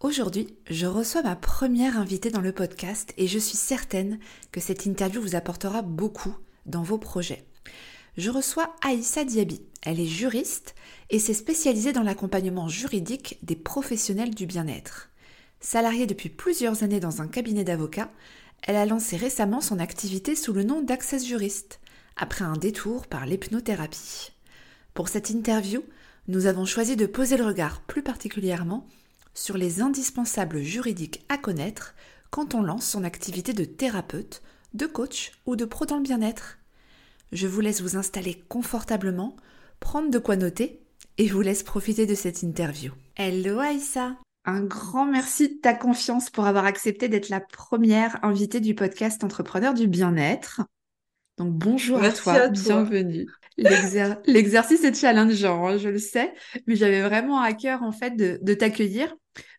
Aujourd'hui, je reçois ma première invitée dans le podcast et je suis certaine que cette interview vous apportera beaucoup dans vos projets. Je reçois Aïssa Diaby. Elle est juriste et s'est spécialisée dans l'accompagnement juridique des professionnels du bien-être. Salariée depuis plusieurs années dans un cabinet d'avocats, elle a lancé récemment son activité sous le nom d'Access Juriste, après un détour par l'hypnothérapie. Pour cette interview, nous avons choisi de poser le regard plus particulièrement sur les indispensables juridiques à connaître quand on lance son activité de thérapeute, de coach ou de pro dans le bien-être. Je vous laisse vous installer confortablement, prendre de quoi noter et vous laisse profiter de cette interview. Hello Aïssa Un grand merci de ta confiance pour avoir accepté d'être la première invitée du podcast Entrepreneur du bien-être. Donc bonjour à toi, bienvenue. L'exercice est challengeant, hein, je le sais, mais j'avais vraiment à cœur en fait de, t'accueillir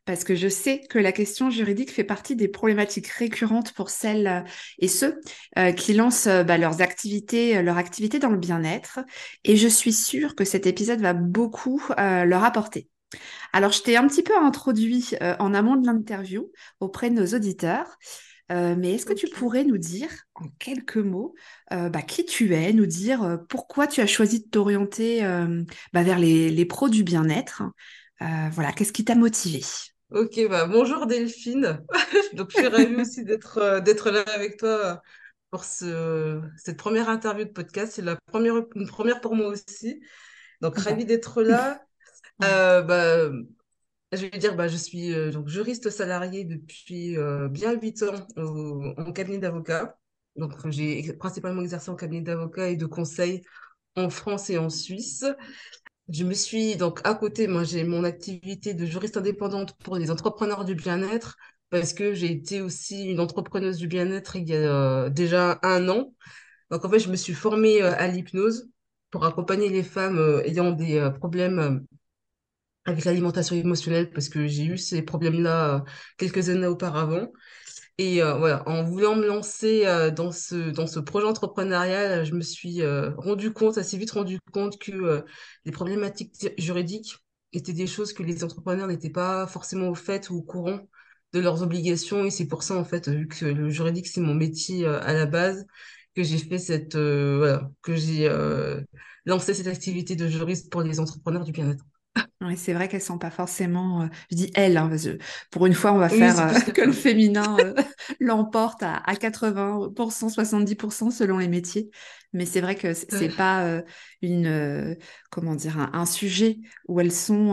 parce que je sais que la question juridique fait partie des problématiques récurrentes pour celles euh, et ceux euh, qui lancent euh, bah, leurs activités, leur activité dans le bien-être. Et je suis sûre que cet épisode va beaucoup leur apporter. Alors, je t'ai un petit peu introduit en amont de l'interview auprès de nos auditeurs. Euh, mais est-ce que tu pourrais nous dire en quelques mots euh, bah, qui tu es, nous dire euh, pourquoi tu as choisi de t'orienter bah, vers les, pros du bien-être Voilà, qu'est-ce qui t'a motivé Ok, bah, bonjour Delphine. Donc, je suis ravie aussi d'être d'être là avec toi pour ce, cette première interview de podcast. C'est la première, une première pour moi aussi. Donc, ravie d'être là. bah, je vais dire, bah, je suis euh, donc juriste salarié depuis euh, bien huit ans en cabinet d'avocat. Donc, j'ai principalement exercé en cabinet d'avocat et de conseil en France et en Suisse. Je me suis donc à côté, moi j'ai mon activité de juriste indépendante pour les entrepreneurs du bien-être parce que j'ai été aussi une entrepreneuse du bien-être il y a euh, déjà un an. Donc en fait, je me suis formée à l'hypnose pour accompagner les femmes ayant des problèmes avec l'alimentation émotionnelle parce que j'ai eu ces problèmes-là euh, quelques années auparavant. Et euh, voilà, en voulant me lancer euh, dans ce, dans ce projet entrepreneurial, je me suis rendu compte, assez vite rendu compte que les problématiques juridiques étaient des choses que les entrepreneurs n'étaient pas forcément au fait ou au courant de leurs obligations. Et c'est pour ça, en fait, vu que le juridique, c'est mon métier à la base, que j'ai fait cette, voilà, que j'ai lancé cette activité de juriste pour les entrepreneurs du bien-être. Oui, c'est vrai qu'elles sont pas forcément. Euh, je dis elles, hein, parce que pour une fois, on va faire euh, que le féminin euh, l'emporte à, à 80%, 70% selon les métiers. Mais c'est vrai que c'est pas une comment dire un, sujet où elles sont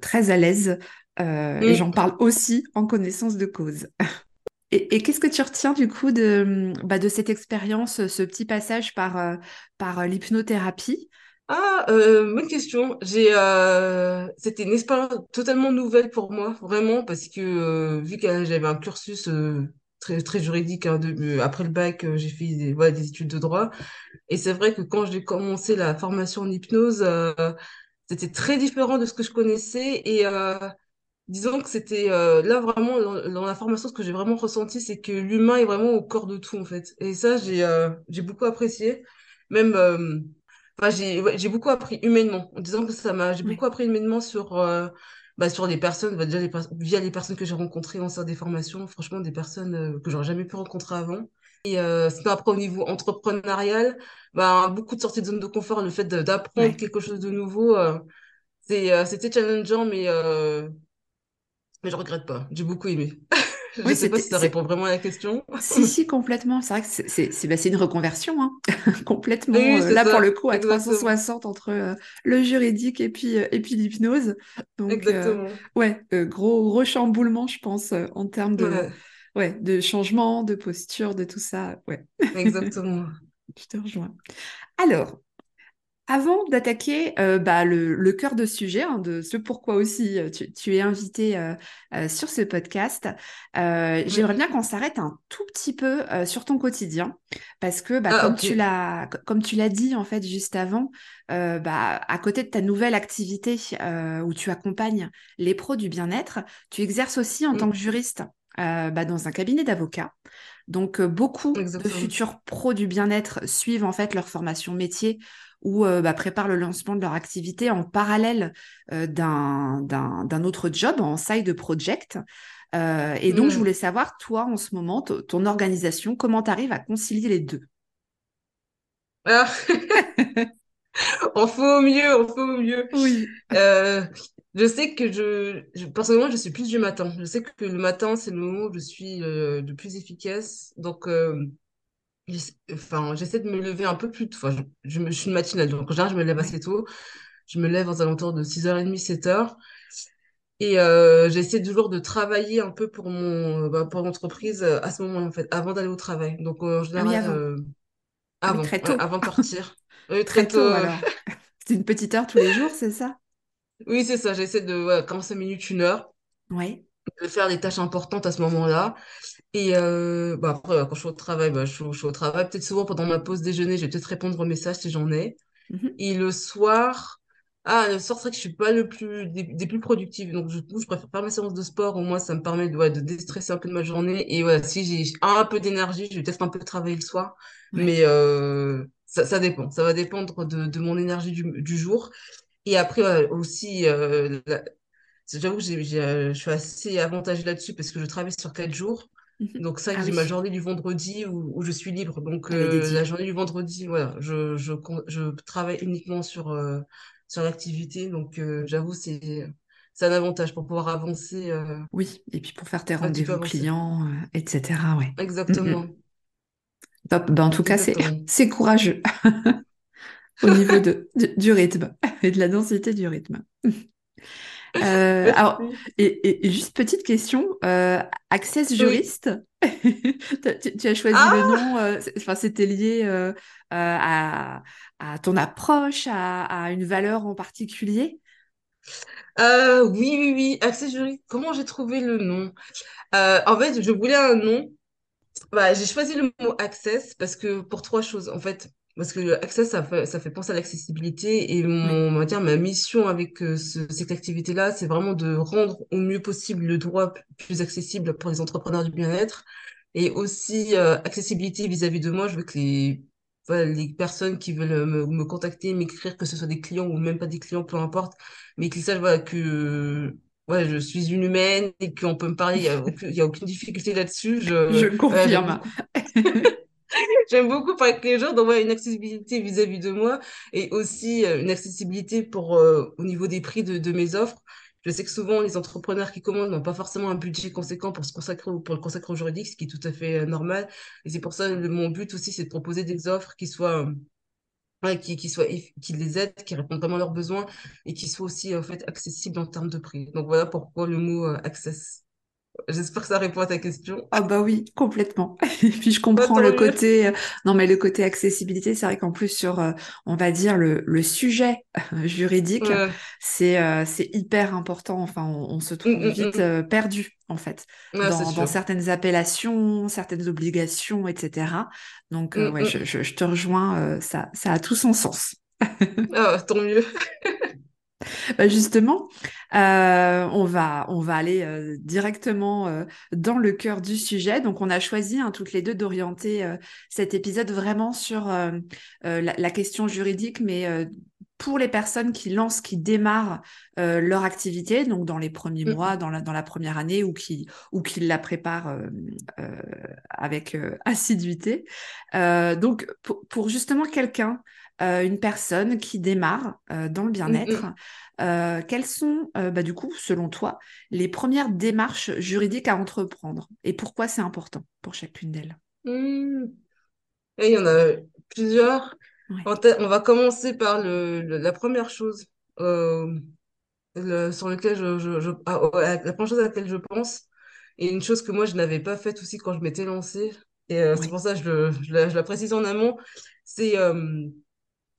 très à l'aise. Et j'en parle aussi en connaissance de cause. Et, et qu'est-ce que tu retiens du coup de, bah, de cette expérience, ce petit passage par, par l'hypnothérapie? Ah, euh, bonne question. J'ai, euh, c'était une expérience totalement nouvelle pour moi, vraiment, parce que euh, vu que j'avais un cursus euh, très très juridique, hein, de, euh, après le bac, euh, j'ai fait des, voilà, des études de droit, et c'est vrai que quand j'ai commencé la formation en hypnose, c'était très différent de ce que je connaissais, et disons que c'était là vraiment dans, dans, la formation, ce que j'ai vraiment ressenti, c'est que l'humain est vraiment au corps de tout en fait, et ça j'ai j'ai beaucoup apprécié, même Enfin, j'ai ouais, beaucoup appris humainement, en disant que ça m'a, j'ai beaucoup appris humainement sur, euh, bah, sur les personnes, bah, déjà les via les personnes que j'ai rencontrées en des formations, franchement, des personnes euh, que j'aurais jamais pu rencontrer avant. Et euh, sinon, après, au niveau entrepreneurial, bah, beaucoup de sorties de zone de confort, le fait d'apprendre quelque chose de nouveau, euh, c'est, euh, c'était challengeant, mais, mais je regrette pas. J'ai beaucoup aimé. Je ne sais pas si ça répond vraiment à la question. si, si, complètement. C'est vrai que c'est bah, une reconversion, hein. complètement. Euh, là, pour le coup, à 360 entre euh, le juridique et puis, et puis l'hypnose. Donc, Exactement. ouais, gros, gros chamboulement, je pense, en termes de, ouais. de changement, de posture, de tout ça. Ouais. Exactement. je te rejoins. Alors, avant d'attaquer euh, bah, le, cœur de sujet, hein, de ce pourquoi aussi euh, tu, es invité euh, sur ce podcast, j'aimerais bien qu'on s'arrête un tout petit peu sur ton quotidien, parce que bah, ah, comme tu l'as dit en fait juste avant, bah, à côté de ta nouvelle activité où tu accompagnes les pros du bien-être, tu exerces aussi en tant que juriste dans un cabinet d'avocats. Donc beaucoup de futurs pros du bien-être suivent en fait leur formation métier ou euh, bah, préparent le lancement de leur activité en parallèle euh, d'un autre job en side project. Euh, et donc, je mmh. voulais savoir, toi, en ce moment, ton organisation, comment tu arrives à concilier les deux? Ah. On fait au mieux, on fait au mieux. Oui. je sais que je, personnellement, je suis plus du matin. Je sais que le matin, c'est le moment où je suis le plus efficace. Donc, enfin, j'essaie de me lever un peu plus tôt. Enfin, je, me, suis une matinale, donc je me lève assez tôt. Je me lève aux alentours de 6h30, 7h. Et euh, j'essaie toujours de travailler un peu pour mon bah, pour l'entreprise euh, à ce moment en fait, avant d'aller au travail. Donc en ah général, avant. Euh, avant, très tôt. avant de partir. très, tôt, alors. C'est une petite heure tous les jours, c'est ça? Oui, c'est ça. J'essaie de ouais, 45 minutes, une heure. Oui. De faire des tâches importantes à ce moment-là. Et euh, bah après, quand je suis au travail, bah, je, suis, je suis au travail. Peut-être souvent pendant ma pause déjeuner, je vais peut-être répondre aux messages si j'en ai. Mmh Et le soir, ah, le soir, c'est vrai que je suis pas le plus, des, plus productives. Donc, du coup, je préfère faire mes séances de sport. Au moins, ça me permet de, ouais, de déstresser un peu de ma journée. Et ouais, si j'ai un peu d'énergie, je vais peut-être un peu travailler le soir. Mais euh, ça, ça dépend. Ça va dépendre de, de mon énergie du, du jour. Et après, aussi, euh, j'avoue que euh, je suis assez avantagée là-dessus parce que je travaille sur quatre jours. Mhm. Donc ça, ah j'ai ma journée du vendredi où, où, je suis libre. Donc euh, la journée du vendredi, voilà, je, je, je travaille uniquement sur, euh, sur l'activité. Donc euh, j'avoue, c'est c'est un avantage pour pouvoir avancer. oui, et puis pour faire tes rendez-vous clients, etc. Ouais. Exactement. Top. Ben, en tout cas, c'est, c'est courageux au niveau de, du rythme et de la densité du rythme. Euh, alors, et, juste petite question, euh, Access Juriste, tu, as choisi le ah nom, euh, enfin, c'était lié à, à, ton approche, à, à, une valeur en particulier? Oui, oui, oui, Access Juriste, comment j'ai trouvé le nom? En fait, je voulais un nom, bah, j'ai choisi le mot Access parce que pour trois choses, en fait, parce que Access, ça fait, ça fait penser à l'accessibilité et mon, on va dire, ma mission avec euh, cette activité-là, c'est vraiment de rendre au mieux possible le droit plus accessible pour les entrepreneurs du bien-être et aussi euh, accessibilité vis-à-vis de moi. Je veux que les, les personnes qui veulent me, me contacter, m'écrire, que ce soit des clients ou même pas des clients, peu importe, mais qu'ils sachent voilà, que ouais, je suis une humaine et qu'on peut me parler, il n'y a aucune difficulté là-dessus. Je, je confirme. J'aime beaucoup parler avec les gens, donc une accessibilité vis-à-vis de moi et aussi euh, une accessibilité pour euh, au niveau des prix de, de, mes offres. Je sais que souvent les entrepreneurs qui commandent n'ont pas forcément un budget conséquent pour se consacrer pour le consacrer au juridique, ce qui est tout à fait euh, normal. Et c'est pour ça que mon but aussi, c'est de proposer des offres qui soient qui, qui, soient, qui les aident, qui répondent vraiment à leurs besoins et qui soient aussi en fait accessibles en termes de prix. Donc voilà pourquoi le mot access. J'espère que ça répond à ta question. Ah bah oui, complètement. Et puis je comprends le côté, euh, non mais le côté accessibilité, c'est vrai qu'en plus sur, euh, on va dire le, le sujet euh, juridique, c'est c'est hyper important. Enfin, on, se trouve mm, mm, vite mm. perdu en fait dans, dans, certaines appellations, certaines obligations, etc. Donc ouais, je, je, je, te rejoins, ça ça a tout son sens. ah, tant mieux. Bah, justement, euh, on, va, on va aller euh, directement euh, dans le cœur du sujet. Donc, on a choisi hein, toutes les deux d'orienter cet épisode vraiment sur la, question juridique, mais pour les personnes qui lancent, qui démarrent euh, leur activité, donc dans les premiers Mm. mois, dans la, dans la première année, ou qui, ou qui la préparent euh, euh, avec assiduité. Donc, pour, pour justement quelqu'un, euh, une personne qui démarre euh, dans le bien-être, Mm, euh, quelles sont, bah, du coup, selon toi, les premières démarches juridiques à entreprendre et pourquoi c'est important pour chacune d'elles? mm, mm. Et il y en a plusieurs. Ouais, on va commencer par le, le- la première chose le- sur laquelle je, je, je- ah, la première chose à laquelle je pense, et une chose que moi je n'avais pas faite aussi quand je m'étais lancée, et euh, c'est pour ça que je, je la, je la précise en amont, c'est euh,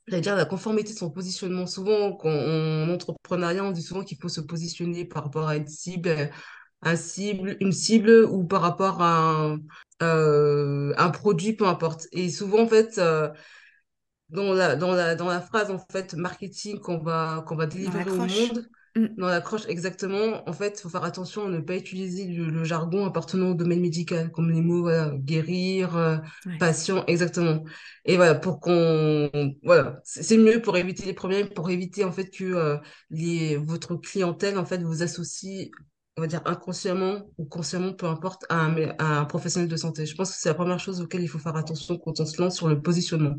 j'allais dire la conformité de son positionnement. Souvent, quand on, en entrepreneuriat, on dit souvent qu'il faut se positionner par rapport à une cible, un cible, une cible ou par rapport à un, euh, un produit, peu importe. Et souvent, en fait, euh, dans la, dans la, dans la phrase en fait marketing qu'on va, qu'on va délivrer au monde, dans l'accroche exactement, en fait, il faut faire attention à ne pas utiliser le, le jargon appartenant au domaine médical, comme les mots voilà, guérir, euh, ouais. patient, exactement. Et voilà, pour qu'on, voilà, c'est mieux pour éviter les problèmes, pour éviter en fait que euh, les, votre clientèle en fait vous associe, on va dire inconsciemment ou consciemment, peu importe, à un, mé- à un professionnel de santé. Je pense que c'est la première chose auquel il faut faire attention quand on se lance sur le positionnement.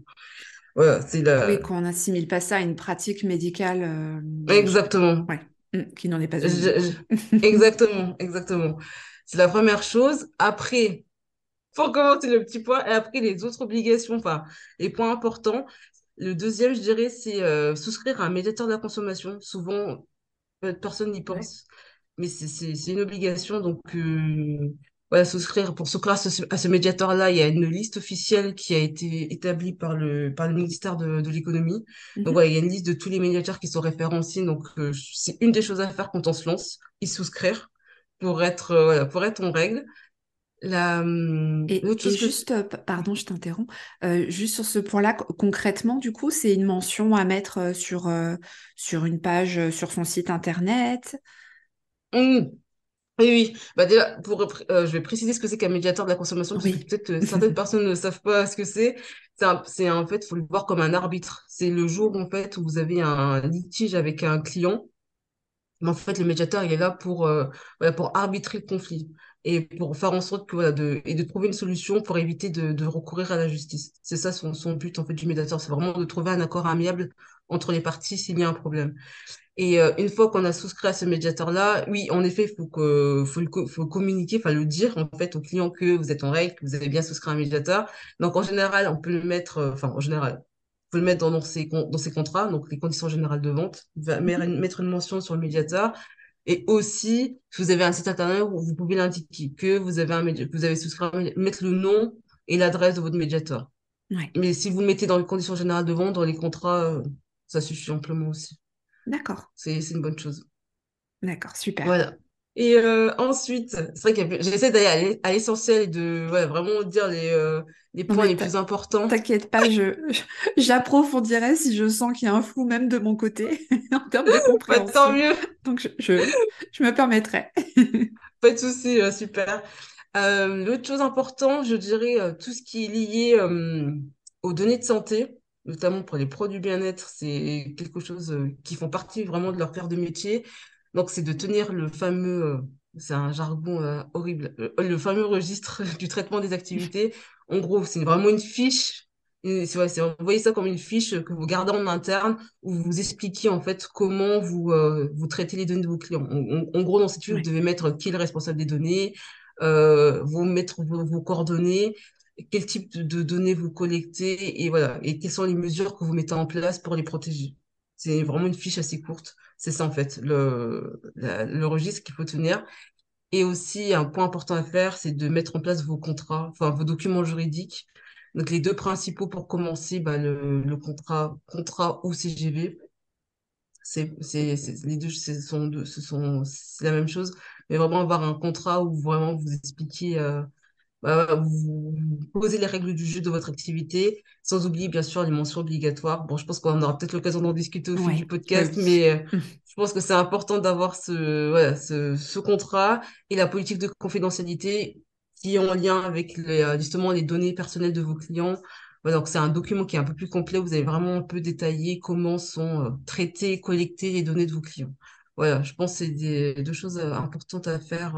Voilà, c'est Oui, la... qu'on n'assimile pas ça à une pratique médicale, euh, Exactement. ouais, qui n'en est pas une Exactement, exactement. C'est la première chose. Après, pour commencer le petit point, et après les autres obligations, enfin, les points importants. Le deuxième, je dirais, c'est euh, souscrire à un médiateur de la consommation. Souvent, peu de personnes n'y Ouais. pensent, mais c'est une obligation. Donc, euh, voilà, souscrire, pour souscrire à ce, à ce médiateur-là, il y a une liste officielle qui a été établie par le, par le ministère de, de l'économie. Donc, Mhm. voilà, il y a une liste de tous les médiateurs qui sont référencés. Donc, euh, c'est une des choses à faire quand on se lance, y souscrire pour être, euh, voilà, pour être en règle. La, hum, Et, et que... juste, euh, pardon, je t'interromps, euh, juste sur ce point-là, co- concrètement, du coup, c'est une mention à mettre sur, sur une page, sur son site internet? Hum, Oui, oui. Bah déjà, pour, euh, je vais préciser ce que c'est qu'un médiateur de la consommation, parce que peut-être que certaines personnes ne savent pas ce que c'est. C'est en fait, faut le voir comme un arbitre. C'est le jour, en fait, où vous avez un litige avec un client. Mais en fait, le médiateur, il est là pour, euh, voilà, pour arbitrer le conflit et pour faire en sorte que, voilà, de, et de trouver une solution pour éviter de, de recourir à la justice. C'est ça son, son but, en fait, du médiateur. C'est vraiment de trouver un accord amiable entre les parties s'il y a un problème. Et euh, une fois qu'on a souscrit à ce médiateur-là, oui, en effet, il faut que, faut le faut communiquer, enfin le dire en fait au client que vous êtes en règle, que vous avez bien souscrit à un médiateur. Donc en général, on peut le mettre, euh, enfin en général, peut le mettre dans, ses, dans ses contrats, donc les conditions générales de vente, va- mettre une mention sur le médiateur. Et aussi, si vous avez un site internet où vous pouvez l'indiquer que vous avez un vous avez souscrit, à un médi- mettre le nom et l'adresse de votre médiateur. Ouais. Mais si vous le mettez dans les conditions générales de vente, dans les contrats, euh, ça suffit amplement aussi. D'accord. C'est une bonne chose. D'accord. Super. Voilà. Et euh, ensuite, c'est vrai que j'essaie d'aller à l'e- à l'essentiel et de ouais, vraiment dire les, euh, les points les plus importants. t'inquiète pas, j'approfondirai si je sens qu'il y a un flou même de mon côté en termes de Bah, tant compréhension. mieux, Donc, je, je, je me permettrai. pas de souci, euh, super. Euh, l'autre chose importante, je dirais tout ce qui est lié aux données de santé, notamment pour les produits bien-être, c'est quelque chose euh, qui font partie vraiment de leur cœur de métier. Donc, c'est de tenir le fameux, euh, c'est un jargon euh, horrible, le, fameux registre du traitement des activités. En gros, c'est vraiment une fiche. C'est, vous voyez ça comme une fiche que vous gardez en interne où vous expliquez en fait comment vous, euh, vous traitez les données de vos clients. En, gros, dans cette fiche, vous devez mettre qui est le responsable des données, euh, vous mettre vos, vos coordonnées, quel type de, données vous collectez et voilà, et quelles sont les mesures que vous mettez en place pour les protéger? C'est vraiment une fiche assez courte. C'est ça en fait, le, le registre qu'il faut tenir. Et aussi, un point important à faire, c'est de mettre en place vos contrats, enfin vos documents juridiques. Donc les deux principaux pour commencer, bah, le, le contrat, contrat ou CGV. C'est, c'est, les deux, ce sont, ce sont, la même chose. Mais vraiment avoir un contrat où vraiment vous expliquez, euh, bah, vous, posez les règles du jeu de votre activité, sans oublier bien sûr les mentions obligatoires. Bon, je pense qu'on aura peut-être l'occasion d'en discuter au fil du Ouais. Podcast, oui. mais euh, je pense que c'est important d'avoir ce, voilà, ce, ce contrat et la politique de confidentialité qui est en lien avec les, euh, justement les données personnelles de vos clients Voilà, donc c'est un document qui est un peu plus complet. Vous avez vraiment un peu détaillé comment sont euh, traitées, collectées les données de vos clients. Voilà, je pense que c'est des, deux choses importantes à faire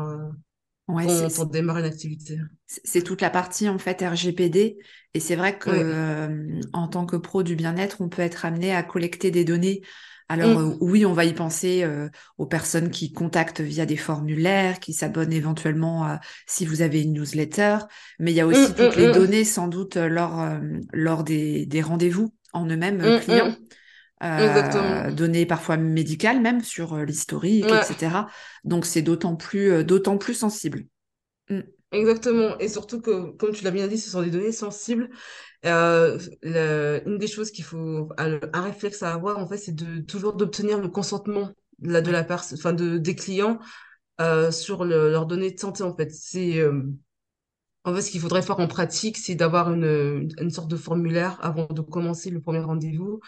Ouais, c'est pour, pour démarrer une activité. c'est toute la partie en fait RGPD. Et c'est vrai que Oui. euh, en tant que pro du bien-être, on peut être amené à collecter des données. Alors euh, Mm, oui, on va y penser euh, aux personnes qui contactent via des formulaires, qui s'abonnent éventuellement à- si vous avez une newsletter, mais il y a mm, aussi toutes mm, les mm, données sans doute euh, lors, euh, lors des, des rendez-vous en eux-mêmes euh, mm, clients, mm. Euh, données parfois médicales même sur euh, l'historique, Ouais. etc. Donc c'est d'autant plus, euh, d'autant plus sensible. Mm. Exactement. Et surtout que, comme tu l'as bien dit, ce sont des données sensibles. Euh, le- une des choses qu'il faut, un, un réflexe à avoir, en fait, c'est de toujours d'obtenir le consentement de la, de la personne, enfin, de, des clients euh, sur le- leurs données de santé, en fait. C'est, euh, en fait, ce qu'il faudrait faire en pratique, c'est d'avoir une, une sorte de formulaire avant de commencer le premier rendez-vous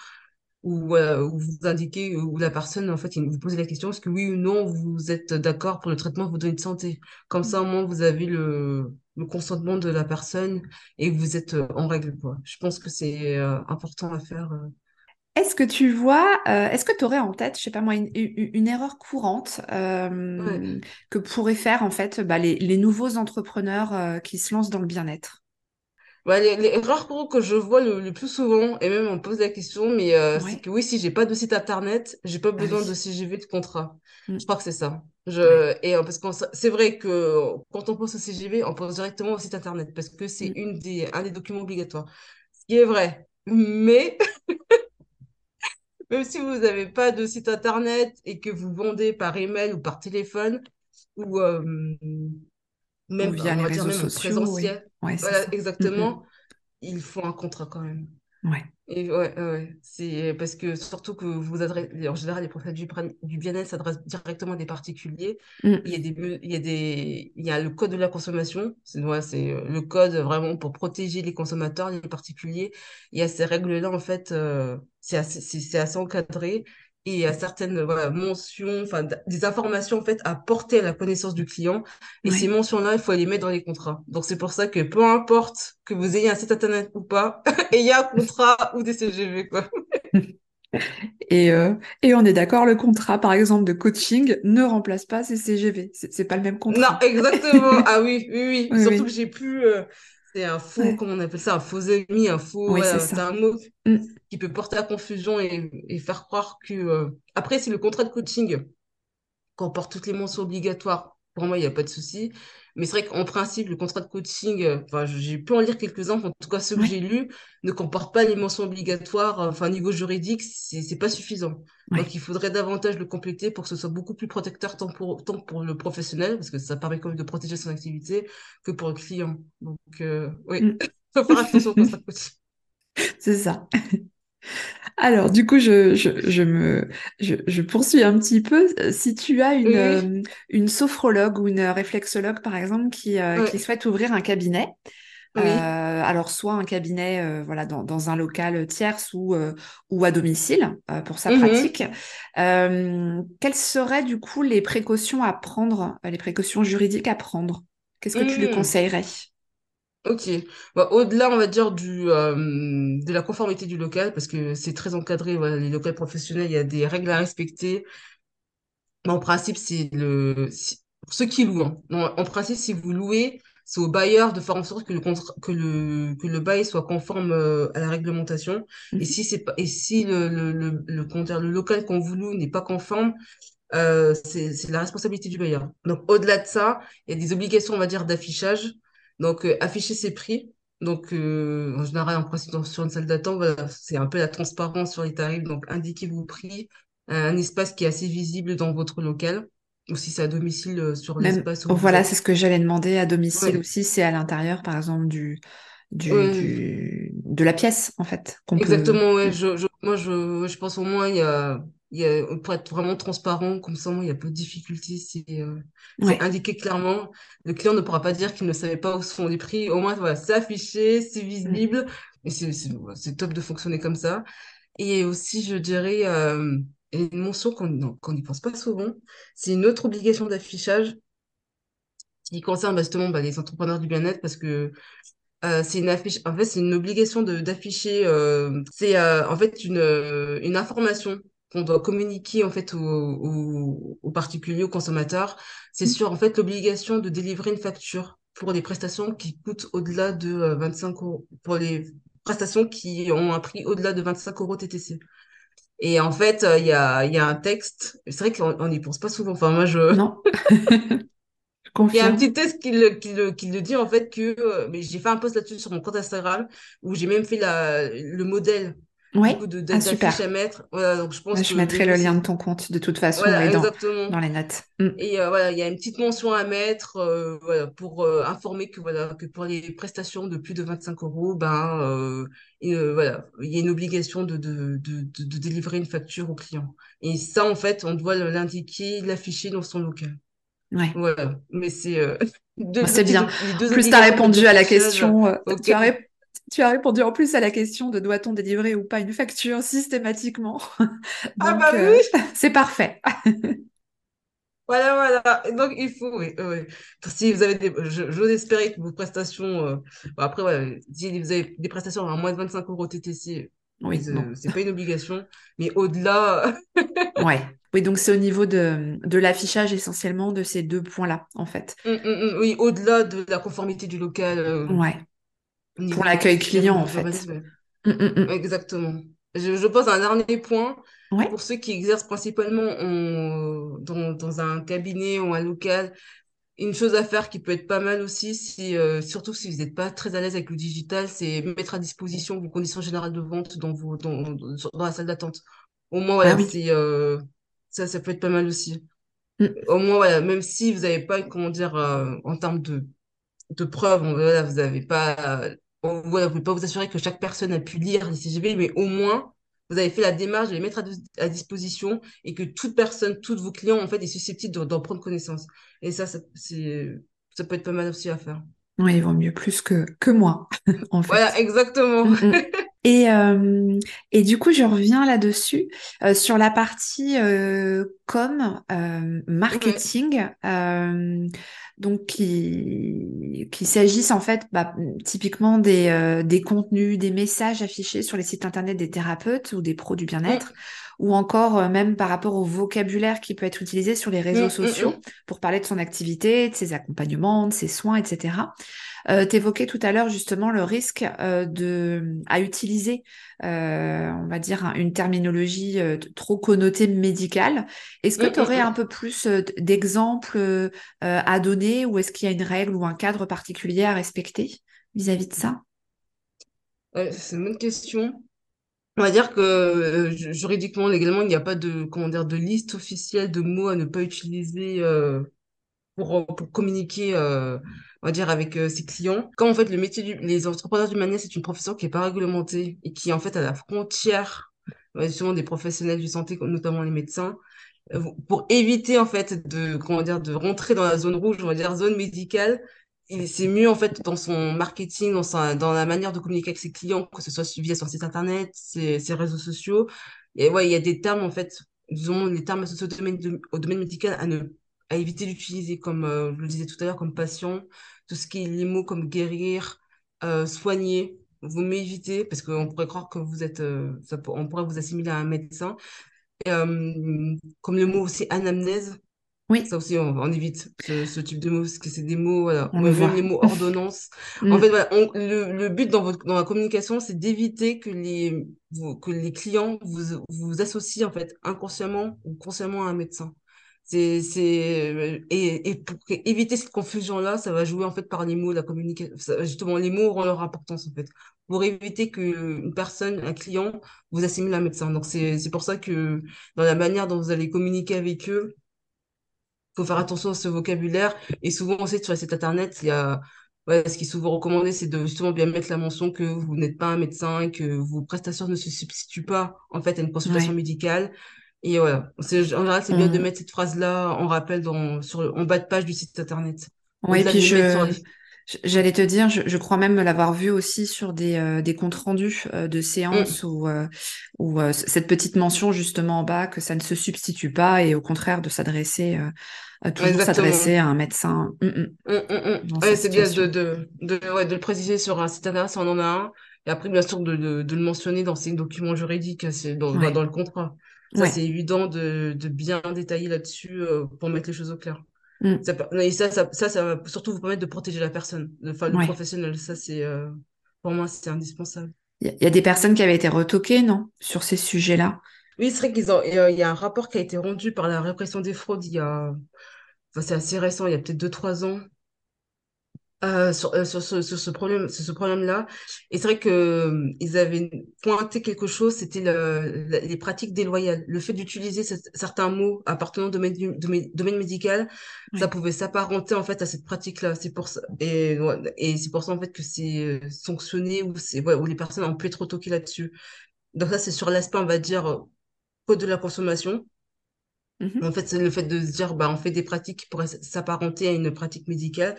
où, euh, où vous indiquez, où la personne, en fait, vous posez la question, est-ce que oui ou non, vous êtes d'accord pour le traitement de vos données de santé? Comme ça, au moins, vous avez le, le consentement de la personne et vous êtes euh, en règle, quoi. Je pense que c'est euh, important à faire. euh. Est-ce que tu vois, euh, est-ce que tu aurais en tête, je sais pas moi, une, une- une erreur courante Ouais. euh, que pourraient faire en fait bah, les, les nouveaux entrepreneurs euh, qui se lancent dans le bien-être? Bah, les, les rares cours que je vois le, le plus souvent, et même on me pose la question, mais euh, c'est que oui, si j'ai pas de site internet, j'ai pas Ah besoin de. CGV de contrat. Je Mm. crois que c'est ça. Ouais. Je, et euh, parce que c'est vrai que quand on pense au CGV, on pense directement au site internet parce que c'est Mm. une des, un des documents obligatoires. Ce qui est vrai. Mais même si vous n'avez pas de site internet et que vous vendez par email ou par téléphone, ou euh, Ou même, via on les dire même oui. présentiel, Ouais, voilà. Mm, exactement, il faut un contrat quand même. mm. Ouais. Et ouais, ouais, c'est parce que surtout que vous adressez, en général, les professionnels du, bien-être s'adressent directement à des particuliers. Il y a Mm. des, il y a des, il y a le code de la consommation. C'est, ouais, euh, le code vraiment pour protéger les consommateurs, les particuliers. Il y a ces règles-là, en fait, euh, c'est assez, assez encadré. Et il y a certaines, voilà, mentions, enfin, des informations, en fait, à porter à la connaissance du client. Et ces mentions-là, il faut les mettre dans les contrats. Donc, c'est pour ça que peu importe que vous ayez un site internet ou pas, il y a un contrat ou des CGV, quoi. Et, euh, et on est d'accord, le contrat, par exemple, de coaching ne remplace pas ces CGV. C'est pas le même Non, contrat. exactement. Ah oui, oui, oui. Oui, Surtout que j'ai pu. euh, c'est un faux, Ouais. comment on appelle ça? Un faux ami, un faux. Oui, c'est Ouais, c'est ça. un mot Mm. qui peut porter à confusion et, et faire croire que. euh, Après, si le contrat de coaching comporte toutes les mentions obligatoires, pour moi, il n'y a pas de souci. Mais c'est vrai qu'en principe, le contrat de coaching, euh, enfin, j'ai pu en lire quelques-uns, en tout cas ceux que j'ai lus, ne comportent pas les mentions obligatoires. euh, Enfin, niveau juridique, c'est pas suffisant. Donc, il faudrait davantage le compléter pour que ce soit beaucoup plus protecteur tant pour, tant pour le professionnel, parce que ça permet quand même de protéger son activité, que pour le client. Donc, euh, oui, Mm. faut faire attention au contrat de coaching. C'est ça. Alors, du coup, je, je, je me, je, je poursuis un petit peu. Si tu as une, Oui, euh, une sophrologue ou une réflexologue, par exemple, qui, euh, qui souhaite ouvrir un cabinet, euh, alors soit un cabinet euh, voilà, dans, dans un local tierce ou, euh, ou à domicile pour sa Mhm, pratique, quelles seraient du coup les précautions à prendre, les précautions juridiques à prendre? Qu'est-ce que tu lui mhm. conseillerais? Ok. Bah, au-delà, on va dire, du, euh, de la conformité du local, parce que c'est très encadré, voilà, les locaux professionnels, il y a des règles à respecter. Mais en principe, c'est le, si- pour ceux qui louent, hein. En principe, si vous louez, c'est au bailleur de faire en sorte que le que le, que le bail soit conforme euh, à la réglementation. Et Mhm. si c'est pas, et si le, le, le, le, le local qu'on vous loue n'est pas conforme, euh, c'est, c'est la responsabilité du bailleur. Donc, au-delà de ça, il y a des obligations, on va dire, d'affichage. Donc, euh, afficher ses prix. Donc, euh, en général, en principe, dans- sur une salle d'attente, voilà, c'est un peu la transparence sur les tarifs. Donc, indiquez vos prix, euh, un espace qui est assez visible dans votre local, ou si c'est à domicile, euh, sur l'espace vous voilà, c'est ce que j'allais demander à domicile Ouais, aussi, c'est à l'intérieur, par exemple, du, du, ouais, du, de la pièce, en fait, peut. exactement, ouais. Je, je, moi, je, je pense au moins, il y a, y a, pour être vraiment transparent, comme ça, il y a peu de difficultés. C'est euh, Ouais. indiqué clairement. Le client ne pourra pas dire qu'il ne savait pas où se font les prix. Au moins, voilà, c'est affiché, c'est Mm. visible. Et c'est top de fonctionner comme ça. Et aussi, je dirais, euh, une mention qu'on n'y pense pas souvent, c'est une autre obligation d'affichage qui concerne bah, justement bah, les entrepreneurs du bien-être parce que euh, c'est une affiche, en fait, c'est une obligation de d'afficher. euh, c'est euh, en fait une une information qu'on doit communiquer en fait aux, aux, aux particuliers, aux consommateurs. C'est sur en fait l'obligation de délivrer une facture pour des prestations qui coûtent au-delà de euh, 25 euros, pour les prestations qui ont un prix au-delà de 25 euros TTC. Et en fait, euh, il y a y a un texte. C'est vrai qu'on on n'y pense pas souvent. Enfin, moi, je Non, il y a un petit texte qui le, qui le, qui le dit en fait que euh, mais j'ai fait un post là-dessus sur mon compte Instagram où j'ai même fait la, le modèle de, de- Ah, d'affiche à super. mettre. Voilà, donc je Bah, pense je mettrai le lien de ton compte de toute façon, Voilà, dans, exactement. dans les notes. Mm. Et euh, voilà, il y a une petite mention à mettre euh, voilà, pour euh, informer que voilà que pour les prestations de plus de 25 euros, ben euh, et, voilà, il y a une obligation de, de, de, de, délivrer une facture au client. Et ça, en fait, on doit l'indiquer, l'afficher dans son local. Ouais. Voilà, mais c'est euh, Bon, c'est bien. deux plus, tu as répondu à la question, tu auxquelles as, ré- tu as répondu en plus à la question de doit-on délivrer ou pas une facture systématiquement. Ah bah euh, oui, c'est parfait. voilà, voilà. Donc il faut, oui, oui. Si vous avez des, j'ose espérer que vos prestations, euh, bon, après, ouais, si vous avez des prestations à moins de 25 euros TTC, Oui, c'est pas une obligation, mais au-delà, Ouais. Oui, donc c'est au niveau de, de l'affichage essentiellement de ces deux points-là, en fait. hum, hum, hum, oui, au-delà de la conformité du local, euh, Ouais. Pour l'accueil client, en fait. Mm, mm, mm. exactement. Je, je pose un dernier point Ouais. pour ceux qui exercent principalement en- dans, dans un cabinet ou un local. Une chose à faire qui peut être pas mal aussi, si, euh, surtout si vous n'êtes pas très à l'aise avec le digital, c'est mettre à disposition vos conditions générales de vente dans, vos, dans, dans, la salle d'attente. Au moins, Ah voilà, oui. c'est, euh, ça, ça peut être pas mal aussi. Au moins, voilà, même si vous n'avez pas, comment dire, euh, en termes de, de preuves, voilà, vous n'avez pas, euh, on- voilà, vous pouvez pas vous assurer que chaque personne a pu lire les CGV, mais au moins, vous avez fait la démarche de les mettre à, dis- à disposition et que toute personne, tous vos clients, en fait, est susceptible d'en prendre connaissance. Et ça, ça, peut être pas mal aussi à faire. Oui, il vaut mieux plus que, que moi, en Voilà, fait. exactement. Et, euh, et du coup, je reviens là-dessus, euh, sur la partie euh, com, euh, marketing, donc qui, qui s'agisse en fait bah, typiquement des, des contenus, des messages affichés sur les sites internet des thérapeutes ou des pros du bien-être, ou encore même par rapport au vocabulaire qui peut être utilisé sur les réseaux mm, mm, sociaux mm. pour parler de son activité, de ses accompagnements, de ses soins, etc. Euh, t'évoquais tout à l'heure justement le risque euh, de, à utiliser, euh, on va dire, un- une terminologie euh, trop connotée médicale. Est-ce que Mm, tu mm, aurais un mm. peu plus d'exemples à donner ou est-ce qu'il y a une règle ou un cadre particulier à respecter vis-à-vis de ça? C'est une bonne question. On va dire que ju- juridiquement, légalement, il n'y a pas de, comment dire, de liste officielle de mots à ne pas utiliser pour, pour communiquer, euh, on va dire, avec euh, ses clients. Quand en fait le métier les entrepreneurs du manuel, c'est une profession qui est pas réglementée et qui en fait à la frontière, justement, des professionnels de santé, notamment les médecins, euh, pour éviter en fait de, comment dire, de rentrer dans la zone rouge, on va dire zone médicale. C'est mieux en fait dans son marketing, dans sa, dans la manière de communiquer avec ses clients, que ce soit via son site internet, ses, réseaux sociaux. Ouais, il y a des termes en fait, disons les termes associés au domaine, de- au domaine médical à ne à éviter d'utiliser, comme euh, je le disais tout à l'heure, comme patient, tout ce qui est les mots comme guérir, euh, soigner, vous m'évitez, parce qu'on pourrait croire que vous êtes, euh, ça, on pourrait vous assimiler à un médecin. Et, comme le mot aussi anamnèse, Oui, ça aussi, on, on évite ce, ce type de mots, parce que c'est des mots, voilà, on même les mots ordonnance. En fait, Mm. voilà, on- le, le but dans votre, dans la communication, c'est d'éviter que les, vous- que les clients vous, vous associent, en fait, inconsciemment ou consciemment à un médecin. C'est, c'est, et, et pour éviter cette confusion-là, ça va jouer, en fait, par les mots, la communication. Justement, les mots auront leur importance, en fait. Pour éviter que une personne, un client, vous assimile à un médecin. Donc, c'est, c'est pour ça que dans la manière dont vous allez communiquer avec eux, faut faire attention à ce vocabulaire. Et souvent aussi sur les sites internet, il y a, ouais, ce qui est souvent recommandé, c'est de justement bien mettre la mention que vous n'êtes pas un médecin que vos prestations ne se substituent pas, en fait, à une consultation Ouais. médicale. Et voilà. C'est, en général, c'est bien de On- mettre cette phrase-là en rappel dans, sur en bas de page du site internet. Au-delà puis je, J'allais te dire, je, crois même l'avoir vu aussi sur des, euh, des comptes rendus euh, de séances mm. où, euh, cette petite mention justement en bas que ça ne se substitue pas et au contraire de s'adresser toujours s'adresser à un médecin. Mm, mm. c'est bien de, de, de, de, le préciser sur un site internet si on en a un. Et après, bien sûr, de, de, le mentionner dans ses documents juridiques, c'est dans, dans le contrat. Ça, c'est évident de, de bien détailler là-dessus pour mettre les choses au clair. Mm. Ça, ça, ça, ça, va surtout vous permettre de protéger la personne, enfin, le professionnel. Ça, c'est, euh, pour moi, c'est indispensable. Il y, a des personnes qui avaient été retoquées, non, sur ces sujets-là? Oui, c'est vrai qu'il y a un rapport qui a été rendu par la répression des fraudes il y a, enfin, c'est assez récent, il y a peut-être 2-3 ans, euh, sur, euh, sur, ce, sur, ce, problème, sur ce problème-là. Et c'est vrai que euh, ils avaient pointé quelque chose, c'était le, les pratiques déloyales. Le fait d'utiliser certains mots appartenant au domaine, du, domaine médical, ça pouvait s'apparenter en fait à cette pratique-là. C'est pour ça, et, et c'est pour ça en fait que c'est sanctionné ou c'est ouais, où les personnes ont pu être retoquées là-dessus. Donc ça, c'est sur l'aspect, on va dire, code de la consommation. Mmh en fait, c'est le fait de se dire, bah, on fait des pratiques qui pourraient s'apparenter à une pratique médicale.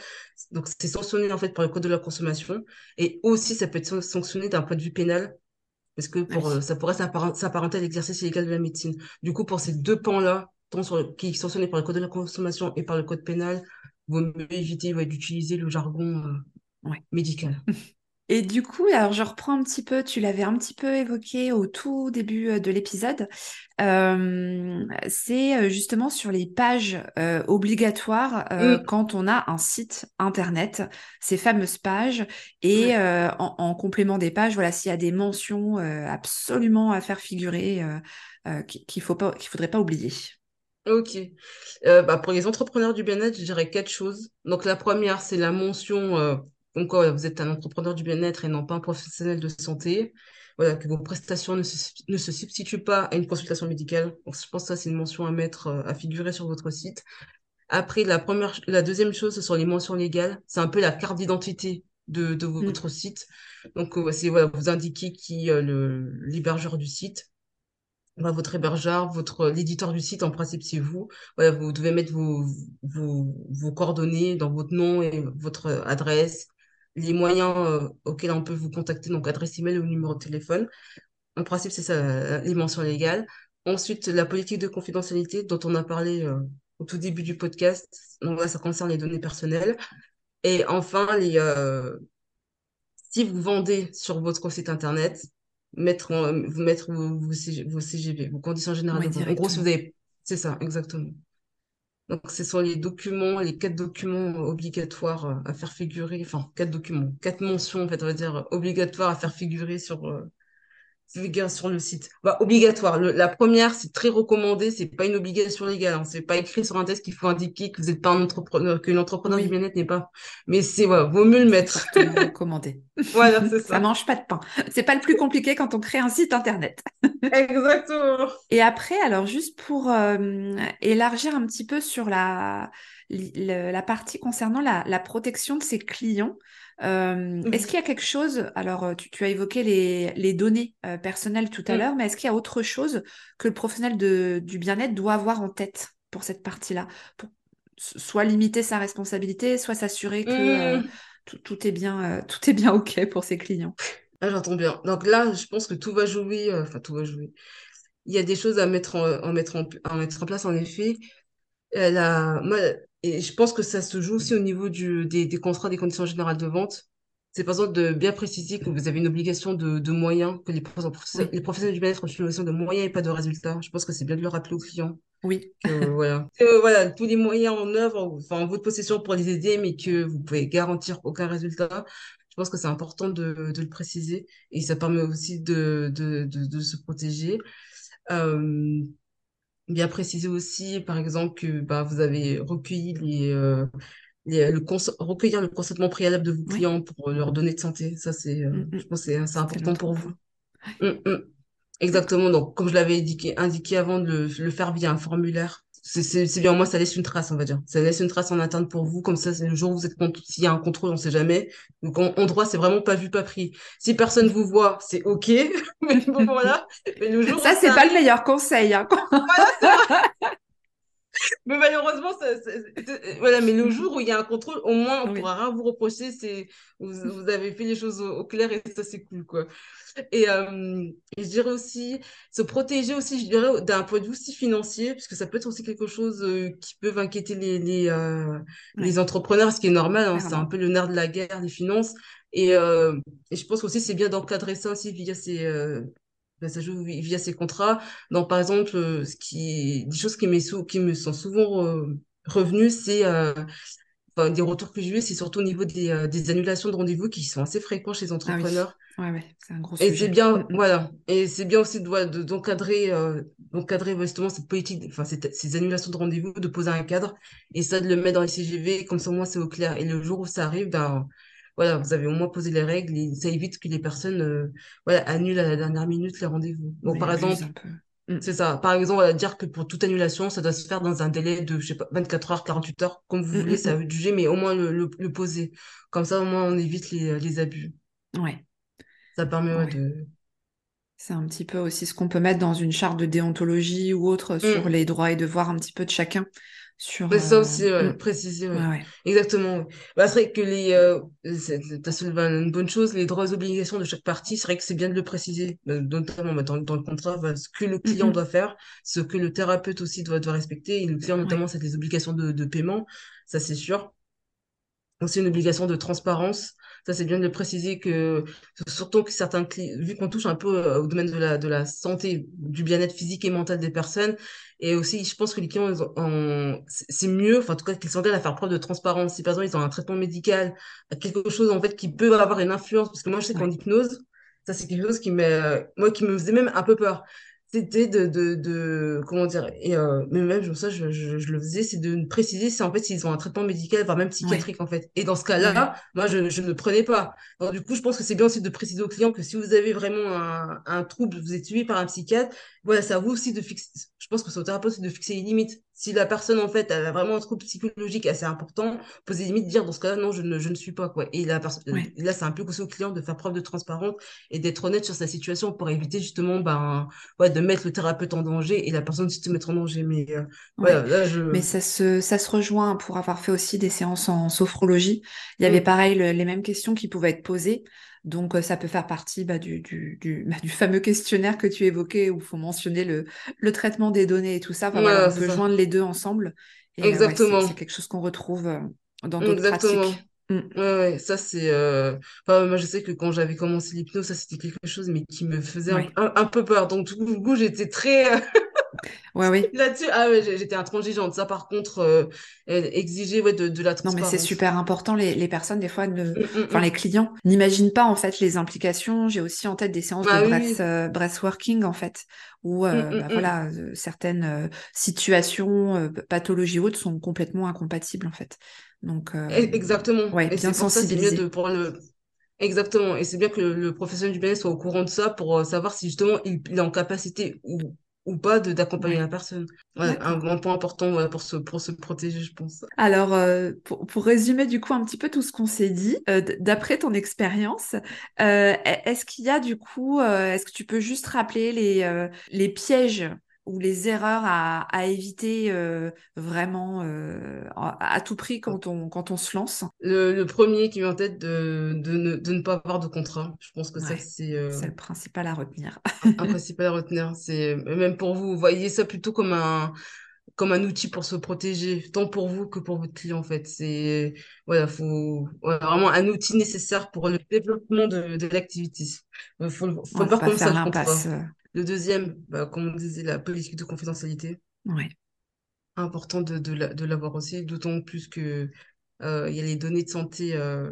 Donc, c'est sanctionné, en fait, par le code de la consommation. Et aussi, ça peut être sanctionné d'un point de vue pénal, parce que pour, euh, ça pourrait s'apparenter à l'exercice illégal de la médecine. Du coup, pour ces deux pans-là, tant sur, qui sont sanctionnés par le code de la consommation et par le code pénal, vaut mieux éviter d'utiliser le jargon euh, médical. Et du coup, alors je reprends un petit peu, tu l'avais un petit peu évoqué au tout début euh, de l'épisode, euh, c'est euh, justement sur les pages obligatoires mm. quand on a un site internet, ces fameuses pages, et en, complément des pages, voilà, s'il y a des mentions absolument à faire figurer qu'il pas, qu'il faudrait pas oublier. Ok. bah pour les entrepreneurs du bien-être, je dirais quatre choses. Donc la première, c'est la mention donc, vous êtes un entrepreneur du bien-être et non pas un professionnel de santé. Voilà, que vos prestations ne se, ne se substituent pas à une consultation médicale. Donc, je pense que ça, c'est une mention à mettre, euh, à figurer sur votre site. Après, la première, la deuxième chose, ce sont les mentions légales. C'est un peu la carte d'identité de, de mm. votre site. Donc, euh, c'est voilà, vous indiquez qui euh, le l'hébergeur du site. Voilà, votre hébergeur, votre l'éditeur du site, en principe, c'est vous. Voilà, vous devez mettre vos, vos, vos coordonnées dans votre nom et votre adresse, les moyens euh, auxquels on peut vous contacter, donc adresse email ou numéro de téléphone. En principe, c'est ça, euh, les mentions légales. Ensuite, la politique de confidentialité dont on a parlé euh, au tout début du podcast. Donc là, ça concerne les données personnelles. Et enfin, les, si vous vendez sur votre site internet, mettre vous mettre vos, CGV, vos conditions générales. en gros, si vous avez... C'est ça, exactement. Donc, ce sont les documents, les quatre documents obligatoires euh, à faire figurer, enfin, quatre documents, quatre mentions, en fait, on va dire, obligatoires à faire figurer sur, sur le site. Bah, obligatoire. la première, c'est très recommandé, c'est pas une obligation légale. Hein. C'est pas écrit sur un test qu'il faut indiquer que vous n'êtes pas un entrepreneur, que l'entrepreneur du bien-être n'est pas. Mais c'est, voilà, vaut mieux le mettre. recommandé. voilà, c'est ça. Ça mange pas de pain. C'est pas le plus compliqué quand on crée un site internet. Exactement. Et après, alors, juste pour euh, élargir un petit peu sur la, la partie concernant la, la protection de ses clients, euh, est-ce qu'il y a quelque chose, alors euh, tu, as évoqué les, les données euh, personnelles tout à mm. l'heure, mais est-ce qu'il y a autre chose que le professionnel de, du bien-être doit avoir en tête pour cette partie-là? Pour Soit limiter sa responsabilité, soit s'assurer que mm. tout, est bien, tout est bien OK pour ses clients? Ah, J'entends bien. Donc là, je pense que tout va jouer, enfin tout va jouer. Il y a des choses à mettre en, mettre en, mettre en place, en effet. La, et je pense que ça se joue aussi au niveau du, des, des contrats des conditions générales de vente. C'est par exemple de bien préciser que vous avez une obligation de, de moyens, que les, les professionnels du bien-être ont une obligation de moyens et pas de résultats. Je pense que c'est bien de le rappeler aux clients. Oui. voilà. voilà, tous les moyens en œuvre, enfin en votre possession pour les aider, mais que vous pouvez garantir aucun résultat. Je pense que c'est important de, de le préciser et ça permet aussi de, de, de, de se protéger. Euh, bien préciser aussi, par exemple, que bah, vous avez recueilli les, euh, les le recueillir le consentement préalable de vos clients pour leur donner de santé. Ça, c'est, euh, mm, mm. je pense c'est, c'est important pour vous. Mm, Exactement. Donc, comme je l'avais indiqué, indiqué avant de le, le faire via un formulaire, c'est bien, moi, ça laisse une trace, on va dire. Ça laisse une trace en interne pour vous, comme ça, c'est le jour où vous êtes s'il y a un contrôle, on sait jamais. Donc, en, droit, c'est vraiment pas vu, pas pris. Si personne vous voit, c'est OK. mais bon, voilà. Mais le jour ça, c'est pas le meilleur conseil. Hein. voilà, mais malheureusement, ça, voilà, mais le jour où il y a un contrôle, au moins, on ne pourra rien vous reprocher. C'est vous, vous, avez fait les choses au, clair et ça, c'est cool, quoi. Et, euh, je dirais aussi se protéger aussi, je dirais, d'un point de vue aussi financier, puisque ça peut être aussi quelque chose euh, qui peut inquiéter les, les, euh, les entrepreneurs, ce qui est normal. Hein, c'est un peu le nerf de la guerre, les finances. Et, et je pense aussi c'est bien d'encadrer ça aussi via ces ben, ça joue via ces contrats. Donc, par exemple, ce qui, des choses qui, qui me sont souvent revenues, c'est enfin, des retours que j'ai eu, c'est surtout au niveau des, des annulations de rendez-vous qui sont assez fréquents chez les ah entrepreneurs. oui. ouais, c'est un gros sujet. Et c'est bien, mm, mm. voilà. Et c'est bien aussi de, d'encadrer, d'encadrer justement cette politique, enfin, ces annulations de rendez-vous, de poser un cadre et ça, de le mettre dans les CGV, comme ça, au moins, c'est au clair. Et le jour où ça arrive, ben, voilà, vous avez au moins posé les règles et ça évite que les personnes euh, voilà, annulent à la dernière minute les rendez-vous. Donc, par exemple, mm. c'est ça. Par exemple, dire que pour toute annulation, ça doit se faire dans un délai de, je sais pas, 24 heures, 48 heures, comme vous mm, voulez, mm, ça veut juger, mais au moins le, le, poser. Comme ça, au moins, on évite les, les abus. Ouais. Ça permet de. C'est un petit peu aussi ce qu'on peut mettre dans une charte de déontologie ou autre sur les droits et devoirs un petit peu de chacun. Sur, ça aussi, euh, mm. préciser. Exactement. Bah, c'est vrai que les. Euh, tu as soulevé une bonne chose, les droits et obligations de chaque partie, c'est vrai que c'est bien de le préciser, euh, notamment bah, dans, dans, le contrat, bah, ce que le client doit faire, ce que le thérapeute aussi doit, doit respecter. Et le client, notamment, c'est les obligations de, de paiement, ça c'est sûr. Aussi une obligation de transparence. Ça, c'est bien de le préciser que, surtout que certains clients, vu qu'on touche un peu euh, au domaine de la, de la santé, du bien-être physique et mental des personnes, et aussi, je pense que les clients, c'est mieux, enfin, en tout cas, qu'ils s'engagent à faire preuve de transparence. Si par exemple, ils ont un traitement médical, quelque chose, en fait, qui peut avoir une influence, parce que moi, je sais qu'en hypnose, ça, c'est quelque chose qui moi, qui me faisait même un peu peur c'était de, de, de, comment dire et euh, mais même ça je, je, je le faisais c'est de préciser si en fait s'ils ont un traitement médical voire même psychiatrique en fait. Et dans ce cas-là moi je, je ne prenais pas. Donc du coup je pense que c'est bien aussi de préciser aux clients que si vous avez vraiment un, un trouble vous êtes suivi par un psychiatre voilà c'est à vous aussi de fixer je pense que c'est au thérapeute de fixer les limites si la personne, en fait, elle a vraiment un trouble psychologique assez important, poser limite, dire dans ce cas-là, non, je ne, je ne suis pas, quoi. Et la personne, là, c'est un peu aussi au client de faire preuve de transparence et d'être honnête sur sa situation pour éviter justement, ben, ouais, de mettre le thérapeute en danger et la personne de se mettre en danger. Mais, euh, voilà, là, je... Mais ça se, ça se rejoint pour avoir fait aussi des séances en sophrologie. Il y avait pareil les mêmes questions qui pouvaient être posées. Donc, euh, ça peut faire partie bah, du, du, du, bah, du, fameux questionnaire que tu évoquais où il faut mentionner le, le, traitement des données et tout ça. on peut joindre les deux ensemble. Et, euh, Exactement. c'est quelque chose qu'on retrouve euh, dans d'autres pratiques. Mm. Ouais, ouais, ça c'est. Enfin, moi, je sais que quand j'avais commencé l'hypnose, ça c'était quelque chose, mais qui me faisait un, un, peu peur. Donc, du coup, j'étais très. Ouais, oui. Là-dessus, ah ouais, j'étais intransigeante. Ça, par contre, euh, exiger ouais, de, de la transparence. Non, mais c'est super important. Les, les personnes, des fois, ne... Mm, mm, enfin, mm. les clients n'imaginent pas, en fait, les implications. J'ai aussi en tête des séances ah de breath, euh, breathworking, en fait, où, euh, bah, voilà, euh, certaines euh, situations, pathologies ou autres sont complètement incompatibles, en fait. Donc, e-, Exactement. Ouais, bien sensibiliser. de, pour le... Exactement. Et c'est bien que le, professionnel du bien soit au courant de ça pour savoir si justement il, il est en capacité ou ou pas de d'accompagner la personne. Ouais, un, point important pour, se, pour se protéger, je pense. Alors, euh, pour, pour, résumer du coup un petit peu tout ce qu'on s'est dit, euh, d'après ton expérience, euh, est-ce qu'il y a du coup, est-ce que tu peux juste rappeler les, les pièges ou les erreurs à, à éviter euh, vraiment euh, à, tout prix quand on, quand on se lance le, le premier qui vient en tête, de, de, ne, de ne pas avoir de contrat. Je pense que ça, c'est... Euh, c'est le principal à retenir. un, principal à retenir. C'est même pour vous, voyez ça plutôt comme un comme un outil pour se protéger, tant pour vous que pour votre client, en fait. C'est, voilà, faut, vraiment un outil nécessaire pour le développement de, de l'activité. Faut, faut, faut pas, comme ça l'impasse. Le deuxième, bah, comme on disait, la politique de confidentialité. Ouais. Important de, de l'avoir aussi, d'autant plus que euh, il y a les données de santé euh,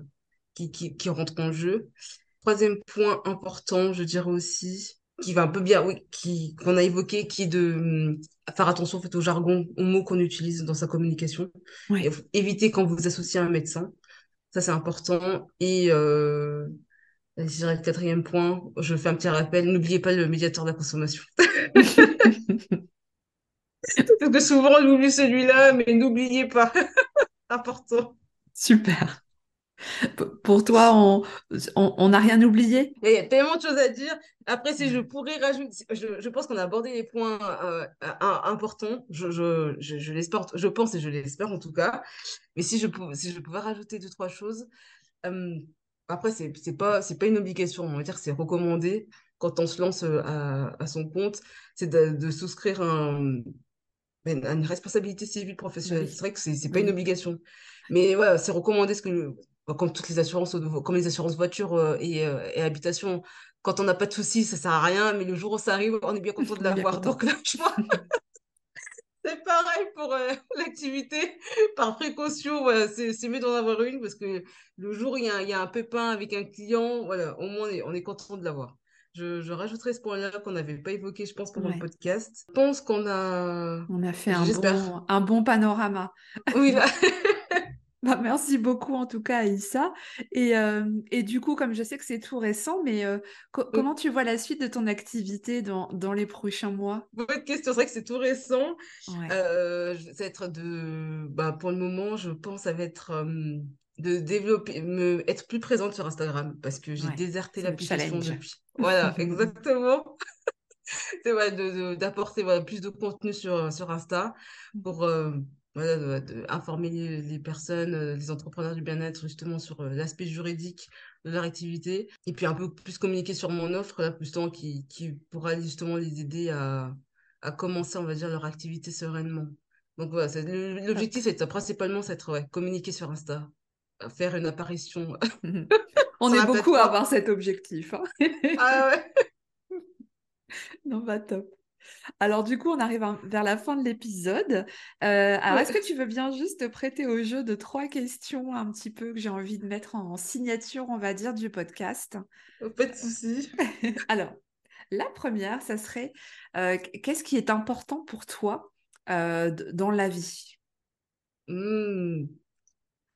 qui, qui, qui, rentrent en jeu. Troisième point important, je dirais aussi, qui va un peu bien, oui, qui qu'on a évoqué, qui est de hum, faire attention en fait, au jargon, aux mots qu'on utilise dans sa communication. Ouais. éviter quand vous associez un médecin. Ça, c'est important. Et euh, je dirais le quatrième point, je fais un petit rappel, n'oubliez pas le médiateur de la consommation. Parce que souvent on oublie celui-là, mais n'oubliez pas. Important. Super. Pour toi, on n'a rien oublié? Il y a tellement de choses à dire. Après, si je pourrais rajouter, je, pense qu'on a abordé les points euh, importants. Je, je, je, l'espère, je pense et je l'espère en tout cas. Mais si je, si je pouvais rajouter deux, trois choses, euh, après, ce n'est pas, pas une obligation, on va dire c'est recommandé quand on se lance euh, à, son compte, c'est de, souscrire un, ben, à une responsabilité civile professionnelle. C'est vrai que ce n'est pas une obligation. Mais voilà, c'est recommandé ce que comme toutes les assurances, comme les assurances voiture euh, et, euh, et, habitation, quand on n'a pas de soucis, ça sert à rien, mais le jour où ça arrive, on est bien content de l'avoir. Donc là, je vois, c'est pareil pour euh, l'activité. Par précaution, voilà, c'est mieux d'en avoir une parce que le jour où il y, a, il y a un pépin avec un client, voilà, au moins on est, on est content de l'avoir. Je, je, rajouterai ce point-là qu'on n'avait pas évoqué, je pense, pendant le podcast. Je pense qu'on a... On a fait un bon, un bon panorama. Oui, là... Bah, merci beaucoup en tout cas Aïssa. Et, euh, et du coup, comme je sais que c'est tout récent, mais euh, comment tu vois la suite de ton activité dans, dans les prochains mois? Bonne question, c'est vrai que c'est tout récent. Euh, ça va être de... Bah, pour le moment, je pense ça va être de développer, me, être plus présente sur Instagram parce que j'ai déserté l'application depuis. Voilà, exactement. c'est vrai, d'apporter plus de contenu sur, sur Insta pour voilà, de, informer les, personnes, euh, les entrepreneurs du bien-être justement sur euh, l'aspect juridique de leur activité et puis un peu plus communiquer sur mon offre là justement qui, qui pourra justement les aider à, à commencer on va dire leur activité sereinement. Donc voilà, l'objectif c'est principalement c'est ouais, communiquer sur Insta, faire une apparition. On est beaucoup à avoir cet objectif. Hein. ah ouais. non, bah top. Alors du coup, on arrive vers la fin de l'épisode. Euh, alors, est-ce que tu veux bien juste te prêter au jeu de trois questions un petit peu que j'ai envie de mettre en signature, on va dire, du podcast? Pas de souci. alors, la première, ça serait euh, qu'est-ce qui est important pour toi euh, dans la vie? Mmh.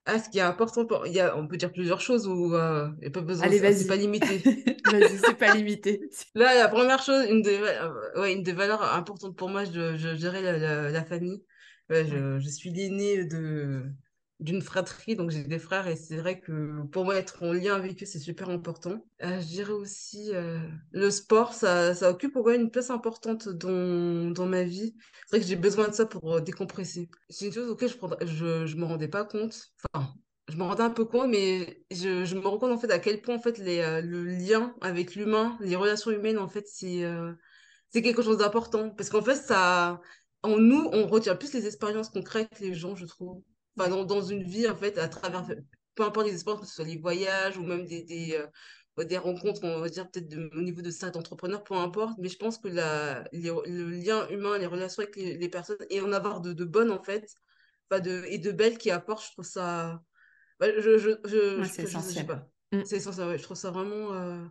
Ah, ce qui est important pour... Il y a, on peut dire plusieurs choses ou euh, il n'y a pas besoin, Allez, c'est pas limité. vas-y, c'est pas limité. Là, la première chose, une des, euh, ouais, une des valeurs importantes pour moi, je, je dirais la, la, famille. je, je suis l'aîné de, d'une fratrie, donc j'ai des frères et c'est vrai que pour moi être en lien avec eux c'est super important. Euh, je dirais aussi euh, le sport, ça, ça occupe pour moi une place importante dans, dans ma vie. C'est vrai que j'ai besoin de ça pour euh, décompresser. C'est une chose auquel je, je, je me rendais pas compte. Enfin, je me rendais un peu compte, mais je, je me rends compte en fait à quel point en fait les, le lien avec l'humain, les relations humaines en fait c'est c'est quelque chose d'important parce qu'en fait ça en nous on retient plus les expériences concrètes les gens je trouve dans, dans, une vie, en fait, à travers, peu importe les expériences, que ce soit les voyages ou même des, des, euh, des rencontres, on va dire peut-être au niveau de ça d'entrepreneur, peu importe, mais je pense que la, le lien humain, les relations avec les, personnes, et en avoir de, de bonnes, en fait, de, et de belles qui apportent, je trouve ça... je, je, je, c'est essentiel. Mm. C'est essentiel, ouais. Je trouve ça vraiment... Euh,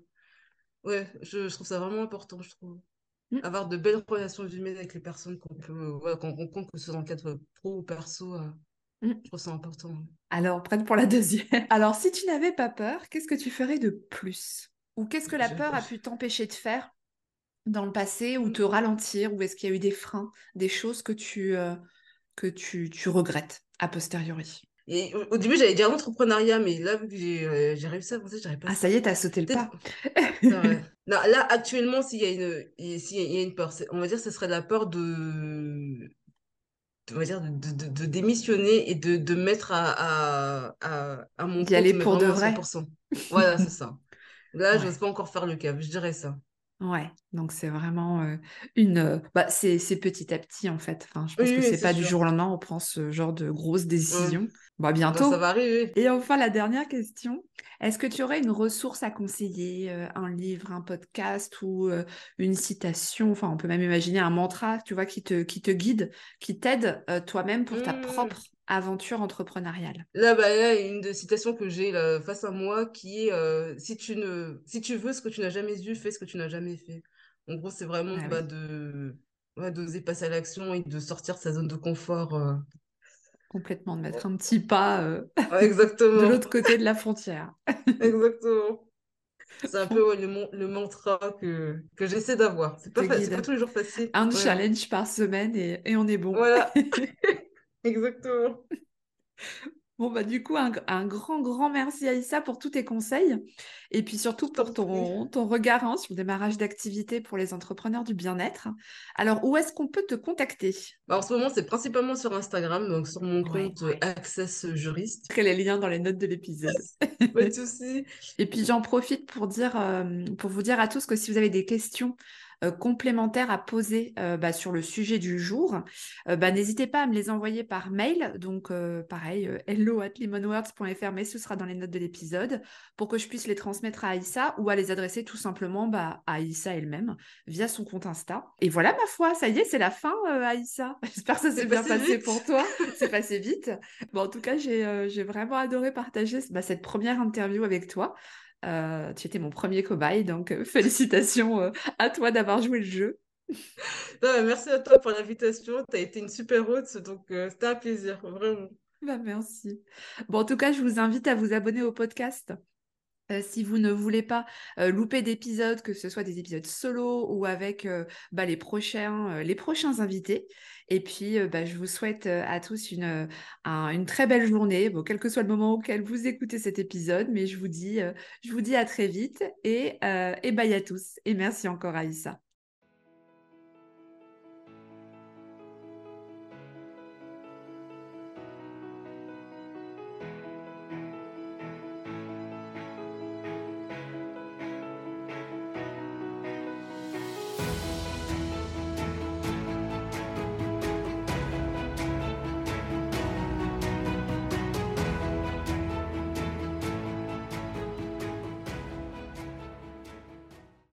ouais, je, je, trouve ça vraiment important, je trouve. Mm. Avoir de belles relations humaines avec les personnes qu'on peut... Ouais, qu'on rencontre, que ce soit dans le cadre pro ou perso... Euh, Mmh. Je trouve ça important. Alors, prête pour la deuxième. Alors, si tu n'avais pas peur, qu'est-ce que tu ferais de plus? Ou qu'est-ce que la peur a pu t'empêcher de faire dans le passé ou te ralentir? Ou est-ce qu'il y a eu des freins, des choses que tu, euh, que tu, tu regrettes a posteriori? Et au, début, j'allais dire l'entrepreneuriat, mais là, vu que j'ai euh, réussi à penser, j'arrive pas. Ah, ça y est, t'as sauté le pas. non, là, actuellement, s'il y, a une, s'il y a une peur, on va dire que ce serait la peur de, on va dire, de, de, de, démissionner et de, de mettre à, à, à, mon compte. D'y aller pour de vrai. Voilà, c'est ça. Là, je n'ose pas encore faire le cap, je dirais ça. Ouais, donc c'est vraiment euh, une. Euh, bah, c'est petit à petit en fait. Enfin, je pense que c'est pas du jour au lendemain on prend ce genre de grosses décisions. Bah, bientôt. ça va arriver. Et enfin, la dernière question est-ce que tu aurais une ressource à conseiller euh, Un livre, un podcast ou une citation? Enfin, on peut même imaginer un mantra, tu vois, qui te, qui te guide, qui t'aide toi-même pour ta mmh. propre aventure entrepreneuriale? Là, bah, il y a une des citations que j'ai face à moi qui est euh, si, tu ne, si tu veux ce que tu n'as jamais eu, fais ce que tu n'as jamais fait. En gros, c'est vraiment ah bah, de d'oser passer à l'action et de sortir de sa zone de confort. Euh. Complètement, de mettre un petit pas euh, exactement. de l'autre côté de la frontière. exactement. C'est un peu le, le, mantra que, que j'essaie d'avoir. C'est pas, pas tous les jours facile. Un challenge par semaine et, et on est bon. Voilà. Exactement. Bon, bah, du coup, un, grand, grand merci Aïssa pour tous tes conseils et puis surtout pour ton, ton regard hein, sur le démarrage d'activité pour les entrepreneurs du bien-être. Alors, où est-ce qu'on peut te contacter? Bah, En ce moment, c'est principalement sur Instagram, donc sur mon compte Access Juriste. Je les liens dans les notes de l'épisode. Pas de souci. Et puis, j'en profite pour, dire, euh, pour vous dire à tous que si vous avez des questions euh, complémentaires à poser euh, bah, sur le sujet du jour, euh, bah, n'hésitez pas à me les envoyer par mail. Donc, pareil, hello at lemonwords.fr, mais ce sera dans les notes de l'épisode pour que je puisse les transmettre à Aïssa ou à les adresser tout simplement bah, à Aïssa elle-même via son compte Insta. Et voilà, ma foi, ça y est, c'est la fin, Aïssa. J'espère que ça s'est bien passé pour toi. c'est passé vite. Bon, en tout cas, j'ai vraiment adoré partager cette première interview avec toi. Euh, tu étais mon premier cobaye, donc euh, félicitations euh, à toi d'avoir joué le jeu. merci à toi pour l'invitation. Tu as été une super hôte, donc c'était un plaisir, vraiment. Bah, merci. Bon, en tout cas, je vous invite à vous abonner au podcast. si vous ne voulez pas louper d'épisodes, que ce soit des épisodes solo ou avec bah, les, prochains, les prochains invités. Et puis, bah, je vous souhaite à tous une, une très belle journée, quel que soit le moment auquel vous écoutez cet épisode. Mais je vous dis, je vous dis à très vite et, et bye à tous. Et merci encore, Aïssa.